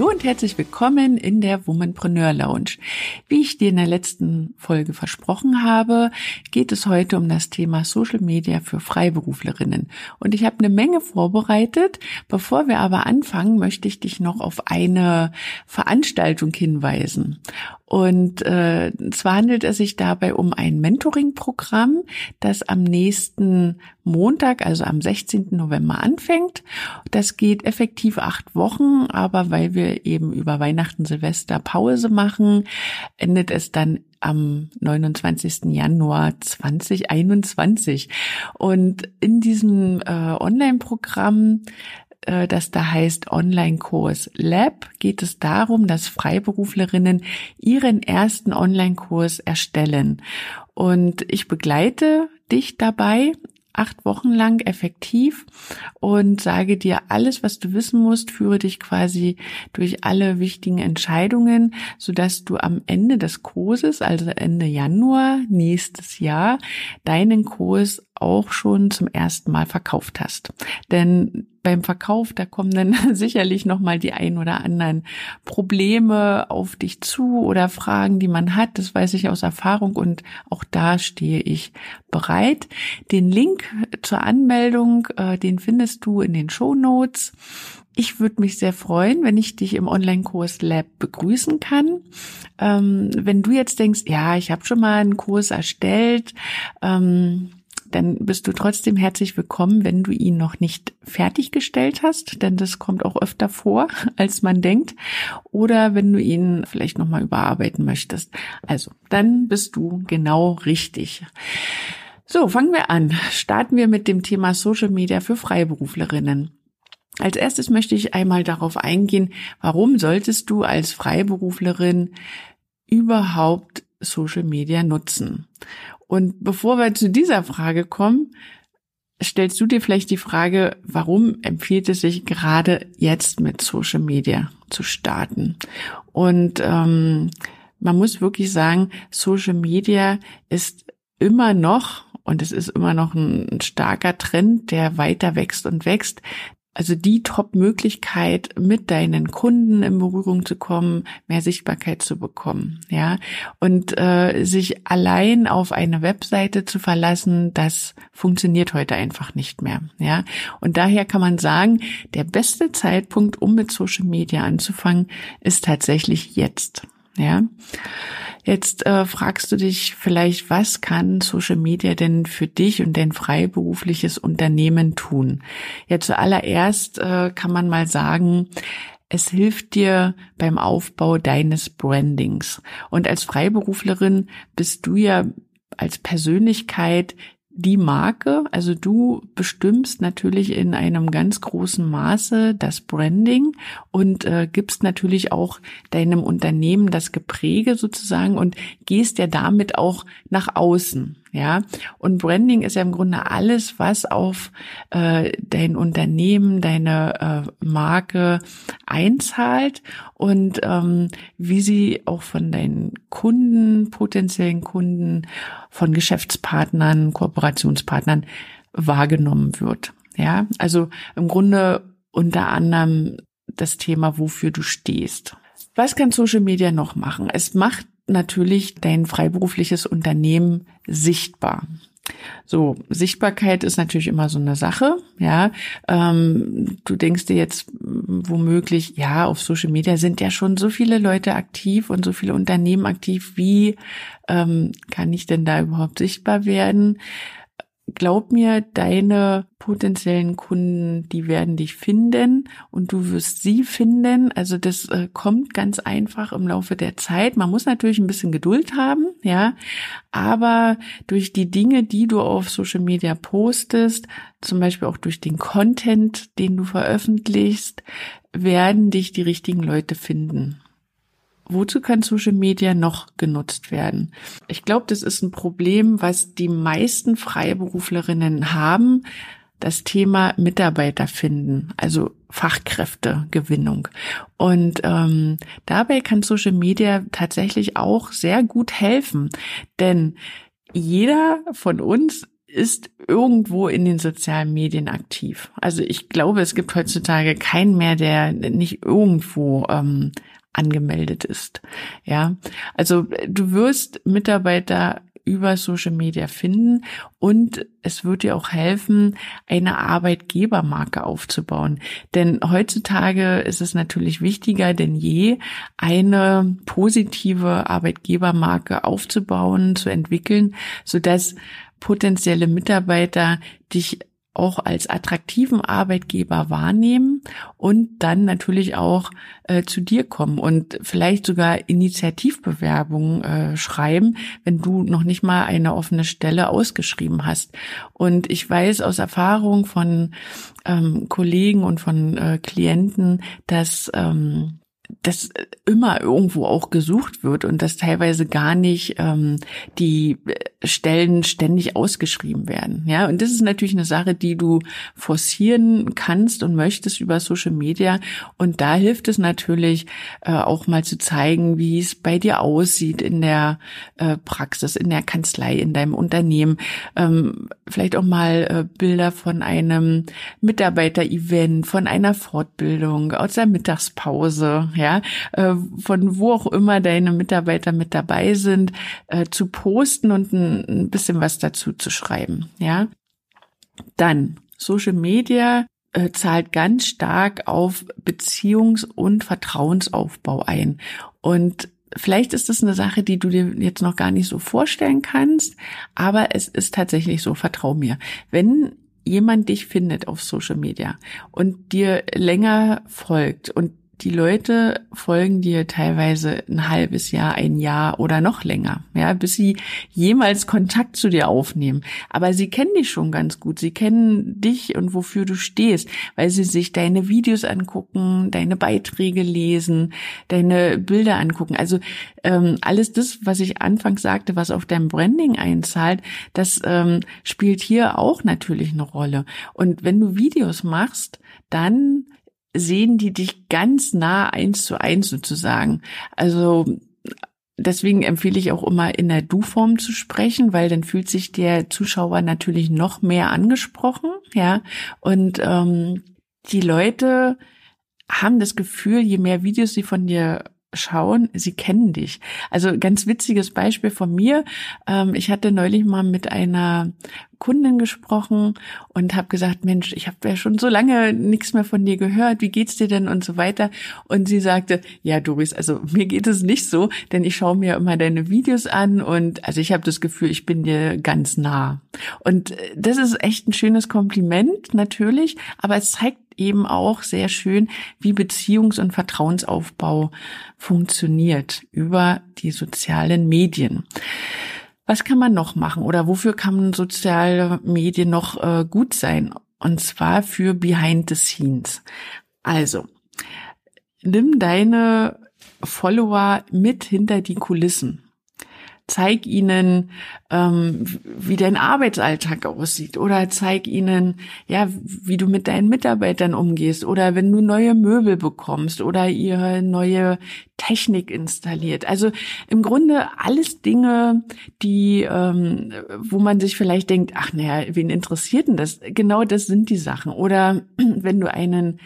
Hallo und herzlich willkommen in der Womanpreneur Lounge. Wie ich dir in der letzten Folge versprochen habe, geht es heute um das Thema Social Media für Freiberuflerinnen. Und ich habe eine Menge vorbereitet. Bevor wir aber anfangen, möchte ich dich noch auf eine Veranstaltung hinweisen. Und äh, zwar handelt es sich dabei um ein Mentoring-Programm, das am nächsten Montag, also am 16. November anfängt. Das geht effektiv acht Wochen, aber weil wir eben über Weihnachten, Silvester Pause machen, endet es dann am 29. Januar 2021. Und in diesem äh, Online-Programm äh, das da heißt Online-Kurs Lab, geht es darum, dass Freiberuflerinnen ihren ersten Online-Kurs erstellen. Und ich begleite dich dabei acht Wochen lang effektiv und sage dir alles, was du wissen musst, führe dich quasi durch alle wichtigen Entscheidungen, so dass du am Ende des Kurses, also Ende Januar nächstes Jahr, deinen Kurs auch schon zum ersten Mal verkauft hast. Denn beim Verkauf, da kommen dann sicherlich nochmal die ein oder anderen Probleme auf dich zu oder Fragen, die man hat. Das weiß ich aus Erfahrung und auch da stehe ich bereit. Den Link zur Anmeldung, äh, den findest du in den Show Notes. Ich würde mich sehr freuen, wenn ich dich im Online-Kurs Lab begrüßen kann. Ähm, wenn du jetzt denkst, ja, ich habe schon mal einen Kurs erstellt, ähm, dann bist du trotzdem herzlich willkommen, wenn du ihn noch nicht fertiggestellt hast, denn das kommt auch öfter vor, als man denkt, oder wenn du ihn vielleicht nochmal überarbeiten möchtest. Also, dann bist du genau richtig. So, fangen wir an. Starten wir mit dem Thema Social Media für Freiberuflerinnen. Als erstes möchte ich einmal darauf eingehen, warum solltest du als Freiberuflerin überhaupt Social Media nutzen? Und bevor wir zu dieser Frage kommen, stellst du dir vielleicht die Frage, warum empfiehlt es sich gerade jetzt mit Social Media zu starten? Und ähm, man muss wirklich sagen, Social Media ist immer noch und es ist immer noch ein starker Trend, der weiter wächst und wächst, also die Top-Möglichkeit, mit deinen Kunden in Berührung zu kommen, mehr Sichtbarkeit zu bekommen, ja. Und äh, sich allein auf eine Webseite zu verlassen, das funktioniert heute einfach nicht mehr, ja. Und daher kann man sagen, der beste Zeitpunkt, um mit Social Media anzufangen, ist tatsächlich jetzt, ja. Jetzt äh, fragst du dich vielleicht, was kann Social Media denn für dich und dein freiberufliches Unternehmen tun? Ja, zuallererst äh, kann man mal sagen, es hilft dir beim Aufbau deines Brandings. Und als Freiberuflerin bist du ja als Persönlichkeit die Marke, also du bestimmst natürlich in einem ganz großen Maße das Branding und äh, gibst natürlich auch deinem Unternehmen das Gepräge sozusagen und gehst ja damit auch nach außen. Ja, und Branding ist ja im Grunde alles, was auf äh, dein Unternehmen, deine äh, Marke einzahlt und ähm, wie sie auch von deinen Kunden, potenziellen Kunden, von Geschäftspartnern, Kooperationspartnern wahrgenommen wird. Ja, also im Grunde unter anderem das Thema, wofür du stehst. Was kann Social Media noch machen? Es macht natürlich dein freiberufliches Unternehmen sichtbar. So, Sichtbarkeit ist natürlich immer so eine Sache, ja. Ähm, du denkst dir jetzt womöglich, ja, auf Social Media sind ja schon so viele Leute aktiv und so viele Unternehmen aktiv. Wie ähm, kann ich denn da überhaupt sichtbar werden? Glaub mir, deine potenziellen Kunden, die werden dich finden und du wirst sie finden. Also das äh, kommt ganz einfach im Laufe der Zeit. Man muss natürlich ein bisschen Geduld haben, ja, aber durch die Dinge, die du auf Social Media postest, zum Beispiel auch durch den Content, den du veröffentlichst, werden dich die richtigen Leute finden. Wozu kann Social Media noch genutzt werden? Ich glaube, das ist ein Problem, was die meisten Freiberuflerinnen haben, das Thema Mitarbeiter finden, also Fachkräftegewinnung. Und ähm, dabei kann Social Media tatsächlich auch sehr gut helfen, denn jeder von uns ist irgendwo in den sozialen Medien aktiv. Also ich glaube, es gibt heutzutage keinen mehr, der nicht irgendwo ähm, angemeldet ist. Ja, also du wirst Mitarbeiter über Social Media finden und es wird dir auch helfen, eine Arbeitgebermarke aufzubauen. Denn heutzutage ist es natürlich wichtiger denn je, eine positive Arbeitgebermarke aufzubauen, zu entwickeln, so dass potenzielle Mitarbeiter dich auch als attraktiven Arbeitgeber wahrnehmen und dann natürlich auch äh, zu dir kommen und vielleicht sogar Initiativbewerbungen äh, schreiben, wenn du noch nicht mal eine offene Stelle ausgeschrieben hast. Und ich weiß aus Erfahrung von ähm, Kollegen und von äh, Klienten, dass ähm, dass immer irgendwo auch gesucht wird und dass teilweise gar nicht ähm, die Stellen ständig ausgeschrieben werden. Ja, und das ist natürlich eine Sache, die du forcieren kannst und möchtest über Social Media. Und da hilft es natürlich äh, auch mal zu zeigen, wie es bei dir aussieht in der äh, Praxis, in der Kanzlei, in deinem Unternehmen. Ähm, vielleicht auch mal äh, Bilder von einem Mitarbeiter-Event, von einer Fortbildung, aus der Mittagspause, ja, äh, von wo auch immer deine Mitarbeiter mit dabei sind, äh, zu posten und ein bisschen was dazu zu schreiben, ja. Dann Social Media äh, zahlt ganz stark auf Beziehungs- und Vertrauensaufbau ein. Und vielleicht ist das eine Sache, die du dir jetzt noch gar nicht so vorstellen kannst, aber es ist tatsächlich so, vertrau mir. Wenn jemand dich findet auf Social Media und dir länger folgt und die Leute folgen dir teilweise ein halbes Jahr, ein Jahr oder noch länger, ja, bis sie jemals Kontakt zu dir aufnehmen. Aber sie kennen dich schon ganz gut. Sie kennen dich und wofür du stehst, weil sie sich deine Videos angucken, deine Beiträge lesen, deine Bilder angucken. Also ähm, alles das, was ich anfangs sagte, was auf dein Branding einzahlt, das ähm, spielt hier auch natürlich eine Rolle. Und wenn du Videos machst, dann sehen die dich ganz nah eins zu eins sozusagen. Also deswegen empfehle ich auch immer in der Du-Form zu sprechen, weil dann fühlt sich der Zuschauer natürlich noch mehr angesprochen, ja. Und ähm, die Leute haben das Gefühl, je mehr Videos sie von dir schauen, sie kennen dich. Also ganz witziges Beispiel von mir. Ähm, ich hatte neulich mal mit einer Kundin gesprochen und habe gesagt, Mensch, ich habe ja schon so lange nichts mehr von dir gehört. Wie geht's dir denn und so weiter? Und sie sagte, ja, Doris, also mir geht es nicht so, denn ich schaue mir immer deine Videos an und also ich habe das Gefühl, ich bin dir ganz nah. Und äh, das ist echt ein schönes Kompliment natürlich, aber es zeigt eben auch sehr schön, wie Beziehungs- und Vertrauensaufbau funktioniert über die sozialen Medien. Was kann man noch machen oder wofür kann soziale Medien noch äh, gut sein? Und zwar für Behind the Scenes. Also, nimm deine Follower mit hinter die Kulissen zeig ihnen, ähm, wie dein Arbeitsalltag aussieht oder zeig ihnen, ja, wie du mit deinen Mitarbeitern umgehst oder wenn du neue Möbel bekommst oder ihr neue Technik installiert. Also im Grunde alles Dinge, die, ähm, wo man sich vielleicht denkt, ach naja, wen interessiert denn das? Genau das sind die Sachen. Oder wenn du einen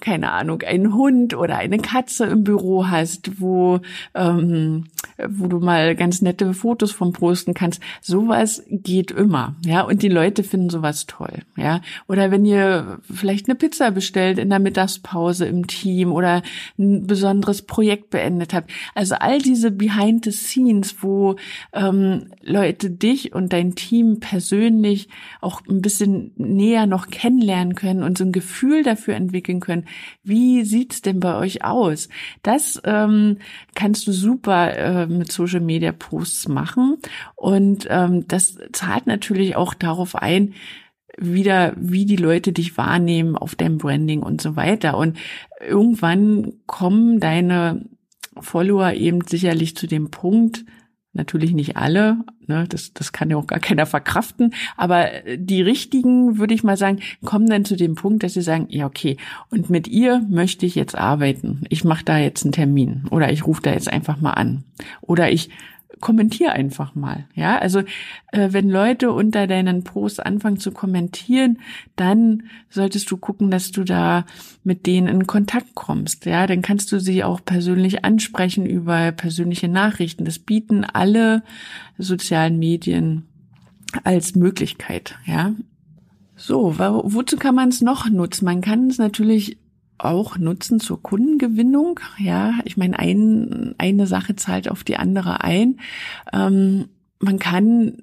keine Ahnung, einen Hund oder eine Katze im Büro hast, wo, ähm, wo du mal ganz nette Fotos vom posten kannst. Sowas geht immer, ja. Und die Leute finden sowas toll, ja. Oder wenn ihr vielleicht eine Pizza bestellt in der Mittagspause im Team oder ein besonderes Projekt beendet habt. Also all diese Behind the Scenes, wo ähm, Leute dich und dein Team persönlich auch ein bisschen näher noch kennenlernen können und so ein Gefühl dafür entwickeln können, wie sieht's denn bei euch aus? Das ähm, kannst du super äh, mit Social Media Posts machen und ähm, das zahlt natürlich auch darauf ein, wieder, wie die Leute dich wahrnehmen auf deinem Branding und so weiter. Und irgendwann kommen deine Follower eben sicherlich zu dem Punkt, natürlich nicht alle, ne, das, das kann ja auch gar keiner verkraften, aber die richtigen, würde ich mal sagen, kommen dann zu dem Punkt, dass sie sagen, ja, okay, und mit ihr möchte ich jetzt arbeiten. Ich mache da jetzt einen Termin oder ich rufe da jetzt einfach mal an. Oder ich kommentier einfach mal. Ja, also äh, wenn Leute unter deinen Posts anfangen zu kommentieren, dann solltest du gucken, dass du da mit denen in Kontakt kommst. Ja, dann kannst du sie auch persönlich ansprechen über persönliche Nachrichten. Das bieten alle sozialen Medien als Möglichkeit. Ja, so, wozu kann man es noch nutzen? Man kann es natürlich auch nutzen zur Kundengewinnung. Ja, ich meine, ein, eine Sache zahlt auf die andere ein. Ähm, man kann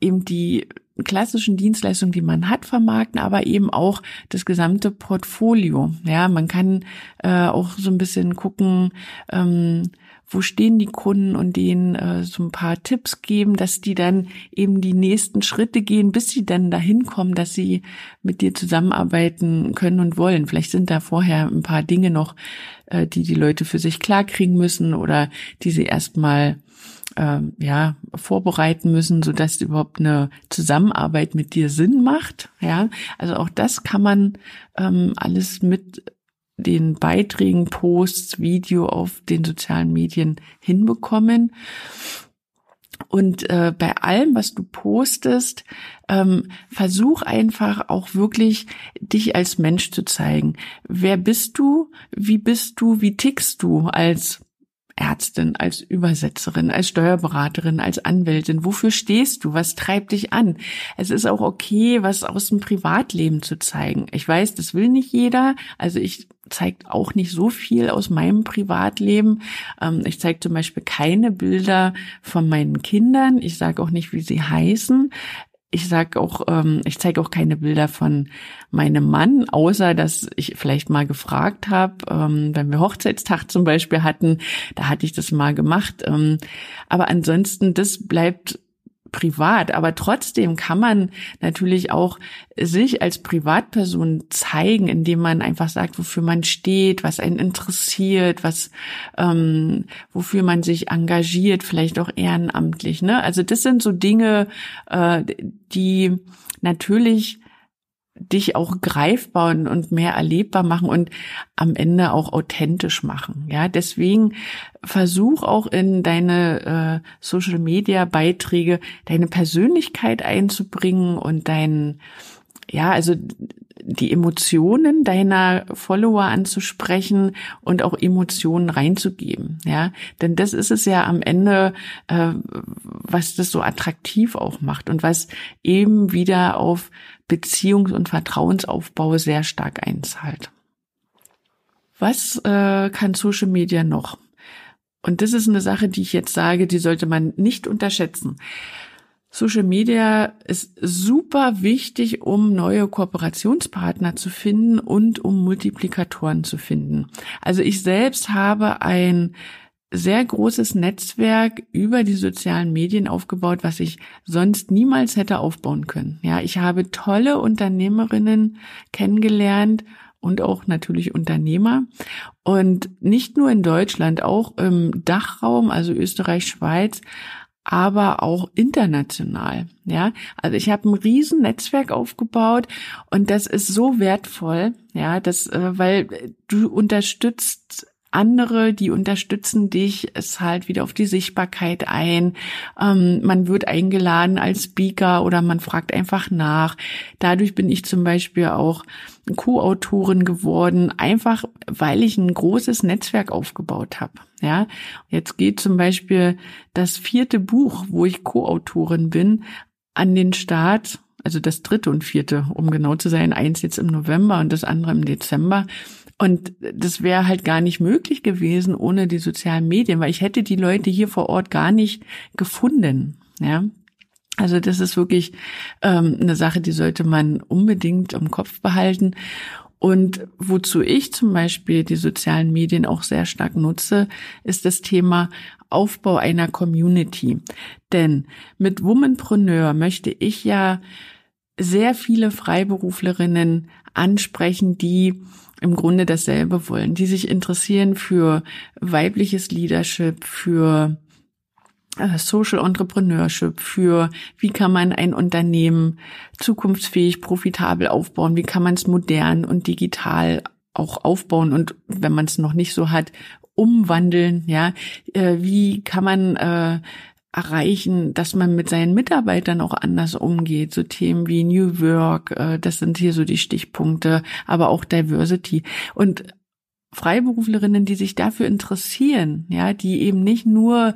eben die klassischen Dienstleistungen, die man hat, vermarkten, aber eben auch das gesamte Portfolio. Ja, man kann äh, auch so ein bisschen gucken, ähm, wo stehen die Kunden und denen äh, so ein paar Tipps geben, dass die dann eben die nächsten Schritte gehen, bis sie dann dahin kommen, dass sie mit dir zusammenarbeiten können und wollen. Vielleicht sind da vorher ein paar Dinge noch, äh, die die Leute für sich klarkriegen müssen oder die sie erstmal äh, ja vorbereiten müssen, so dass überhaupt eine Zusammenarbeit mit dir Sinn macht. Ja, also auch das kann man ähm, alles mit den Beiträgen, Posts, Video auf den sozialen Medien hinbekommen. Und äh, bei allem, was du postest, ähm, versuch einfach auch wirklich dich als Mensch zu zeigen. Wer bist du? Wie bist du? Wie tickst du als Ärztin, als Übersetzerin, als Steuerberaterin, als Anwältin? Wofür stehst du? Was treibt dich an? Es ist auch okay, was aus dem Privatleben zu zeigen. Ich weiß, das will nicht jeder. Also ich zeige auch nicht so viel aus meinem Privatleben. Ähm, ich zeige zum Beispiel keine Bilder von meinen Kindern. Ich sage auch nicht, wie sie heißen ich sag auch, ähm, ich zeige auch keine Bilder von meinem Mann, außer dass ich vielleicht mal gefragt habe, ähm, wenn wir Hochzeitstag zum Beispiel hatten, da hatte ich das mal gemacht. Ähm, aber ansonsten, das bleibt privat, aber trotzdem kann man natürlich auch sich als Privatperson zeigen, indem man einfach sagt, wofür man steht, was einen interessiert, was ähm, wofür man sich engagiert, vielleicht auch ehrenamtlich. Ne? Also das sind so Dinge, äh, die natürlich dich auch greifbar und mehr erlebbar machen und am Ende auch authentisch machen. Ja, deswegen versuch auch in deine äh, Social Media Beiträge deine Persönlichkeit einzubringen und dein ja, also die Emotionen deiner Follower anzusprechen und auch Emotionen reinzugeben, ja, denn das ist es ja am Ende, äh, was das so attraktiv auch macht und was eben wieder auf Beziehungs- und Vertrauensaufbau sehr stark einzahlt. Was äh, kann Social Media noch? Und das ist eine Sache, die ich jetzt sage, die sollte man nicht unterschätzen. Social Media ist super wichtig, um neue Kooperationspartner zu finden und um Multiplikatoren zu finden. Also ich selbst habe ein sehr großes Netzwerk über die sozialen Medien aufgebaut, was ich sonst niemals hätte aufbauen können. Ja, ich habe tolle Unternehmerinnen kennengelernt und auch natürlich Unternehmer. Und nicht nur in Deutschland, auch im Dachraum, also Österreich, Schweiz, aber auch international. Ja, also ich habe ein riesen Netzwerk aufgebaut und das ist so wertvoll. Ja, das, äh, weil du unterstützt andere, die unterstützen dich, es halt wieder auf die Sichtbarkeit ein. Ähm, man wird eingeladen als Speaker oder man fragt einfach nach. Dadurch bin ich zum Beispiel auch Co-Autorin geworden, einfach weil ich ein großes Netzwerk aufgebaut habe. Ja, jetzt geht zum Beispiel das vierte Buch, wo ich Co-Autorin bin, an den Start also das dritte und vierte, um genau zu sein, eins jetzt im November und das andere im Dezember. Und das wäre halt gar nicht möglich gewesen ohne die sozialen Medien, weil ich hätte die Leute hier vor Ort gar nicht gefunden. Ja. Also das ist wirklich ähm, eine Sache, die sollte man unbedingt im Kopf behalten. Und wozu ich zum Beispiel die sozialen Medien auch sehr stark nutze, ist das Thema Aufbau einer Community. Denn mit Womanpreneur möchte ich ja sehr viele Freiberuflerinnen ansprechen, die im Grunde dasselbe wollen, die sich interessieren für weibliches Leadership, für äh, Social Entrepreneurship, für wie kann man ein Unternehmen zukunftsfähig, profitabel aufbauen, wie kann man es modern und digital auch aufbauen und wenn man es noch nicht so hat, umwandeln, ja, äh, wie kann man äh, erreichen, dass man mit seinen Mitarbeitern auch anders umgeht. So Themen wie New Work, äh, das sind hier so die Stichpunkte, aber auch Diversity. Und Freiberuflerinnen, die sich dafür interessieren, ja, die eben nicht nur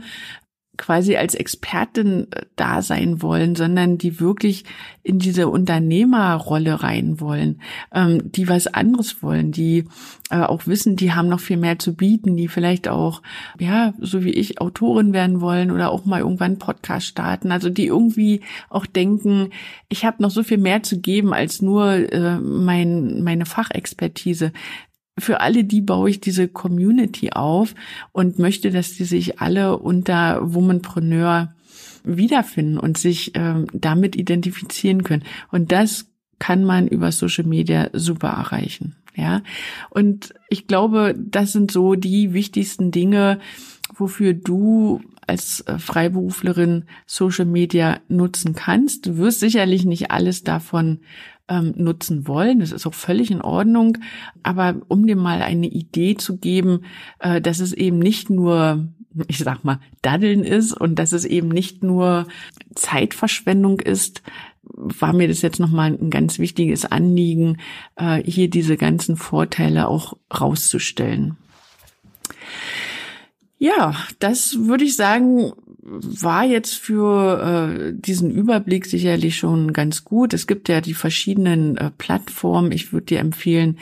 quasi als Expertin äh, da sein wollen, sondern die wirklich in diese Unternehmerrolle rein wollen, ähm, die was anderes wollen, die äh, auch wissen, die haben noch viel mehr zu bieten, die vielleicht auch, ja, so wie ich, Autorin werden wollen oder auch mal irgendwann Podcast starten. Also die irgendwie auch denken, ich habe noch so viel mehr zu geben als nur äh, mein, meine Fachexpertise für alle die baue ich diese Community auf und möchte, dass die sich alle unter Womanpreneur wiederfinden und sich ähm, damit identifizieren können. Und das kann man über Social Media super erreichen. Ja. Und ich glaube, das sind so die wichtigsten Dinge, wofür du als äh, Freiberuflerin Social Media nutzen kannst. Du wirst sicherlich nicht alles davon ähm, nutzen wollen. Das ist auch völlig in Ordnung. Aber um dir mal eine Idee zu geben, äh, dass es eben nicht nur ich sag mal, Daddeln ist und dass es eben nicht nur Zeitverschwendung ist, war mir das jetzt nochmal ein ganz wichtiges Anliegen, äh, hier diese ganzen Vorteile auch rauszustellen. Ja, das würde ich sagen, war jetzt für äh, diesen Überblick sicherlich schon ganz gut. Es gibt ja die verschiedenen äh, Plattformen. Ich würde dir empfehlen,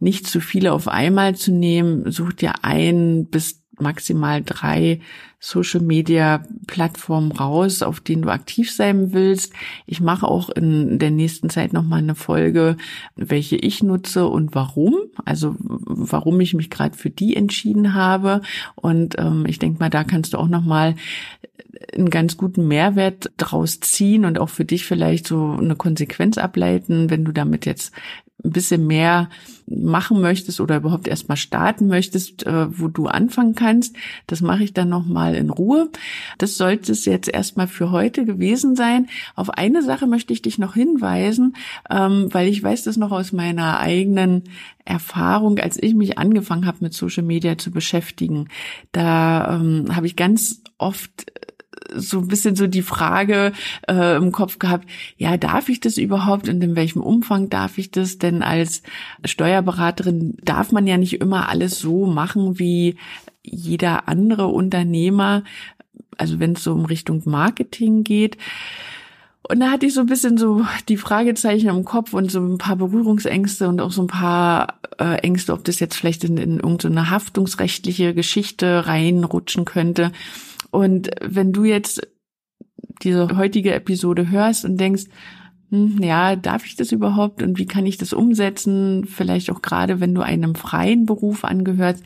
nicht zu viele auf einmal zu nehmen. Such dir ein bis maximal drei Social Media Plattformen raus, auf denen du aktiv sein willst. Ich mache auch in der nächsten Zeit noch mal eine Folge, welche ich nutze und warum. Also warum ich mich gerade für die entschieden habe. Und ähm, ich denke mal, da kannst du auch noch mal einen ganz guten Mehrwert draus ziehen und auch für dich vielleicht so eine Konsequenz ableiten, wenn du damit jetzt ein bisschen mehr machen möchtest oder überhaupt erstmal starten möchtest, äh, wo du anfangen kannst. Das mache ich dann nochmal in Ruhe. Das sollte es jetzt erstmal für heute gewesen sein. Auf eine Sache möchte ich dich noch hinweisen, ähm, weil ich weiß das noch aus meiner eigenen Erfahrung, als ich mich angefangen habe mit Social Media zu beschäftigen. Da ähm, habe ich ganz oft so ein bisschen so die Frage äh, im Kopf gehabt, ja, darf ich das überhaupt und in welchem Umfang darf ich das? Denn als Steuerberaterin darf man ja nicht immer alles so machen wie jeder andere Unternehmer, also wenn es so um Richtung Marketing geht. Und da hatte ich so ein bisschen so die Fragezeichen im Kopf und so ein paar Berührungsängste und auch so ein paar äh, Ängste, ob das jetzt vielleicht in, in irgendeine haftungsrechtliche Geschichte reinrutschen könnte. Und wenn du jetzt diese heutige Episode hörst und denkst, hm, ja, darf ich das überhaupt und wie kann ich das umsetzen? Vielleicht auch gerade, wenn du einem freien Beruf angehörst,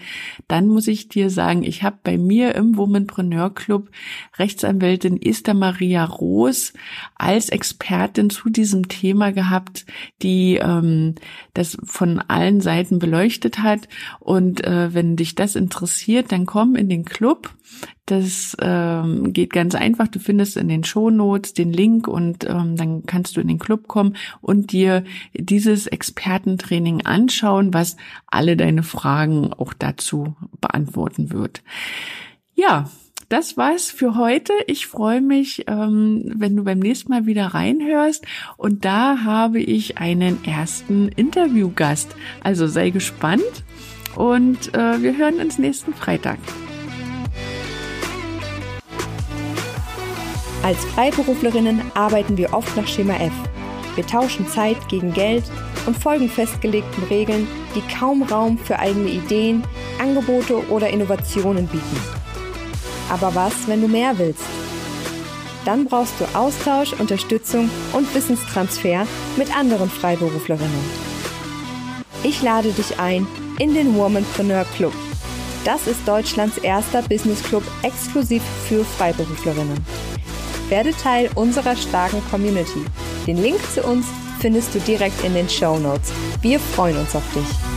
dann muss ich dir sagen, ich habe bei mir im Womanpreneur Club Rechtsanwältin Esther Maria Roos als Expertin zu diesem Thema gehabt, die ähm, das von allen Seiten beleuchtet hat. Und äh, wenn dich das interessiert, dann komm in den Club. Das ähm, geht ganz einfach. Du findest in den Shownotes den Link und ähm, dann kannst du in den Club kommen und dir dieses Expertentraining anschauen, was alle deine Fragen auch dazu beantworten wird. Ja, das war's für heute. Ich freue mich, ähm, wenn du beim nächsten Mal wieder reinhörst. Und da habe ich einen ersten Interviewgast. Also sei gespannt und äh, wir hören uns nächsten Freitag. Als Freiberuflerinnen arbeiten wir oft nach Schema F. Wir tauschen Zeit gegen Geld und folgen festgelegten Regeln, die kaum Raum für eigene Ideen, Angebote oder Innovationen bieten. Aber was, wenn du mehr willst? Dann brauchst du Austausch, Unterstützung und Wissenstransfer mit anderen Freiberuflerinnen. Ich lade dich ein in den Womanpreneur Club. Das ist Deutschlands erster Business Club exklusiv für Freiberuflerinnen. Werde Teil unserer starken Community. Den Link zu uns findest du direkt in den Show Notes. Wir freuen uns auf dich.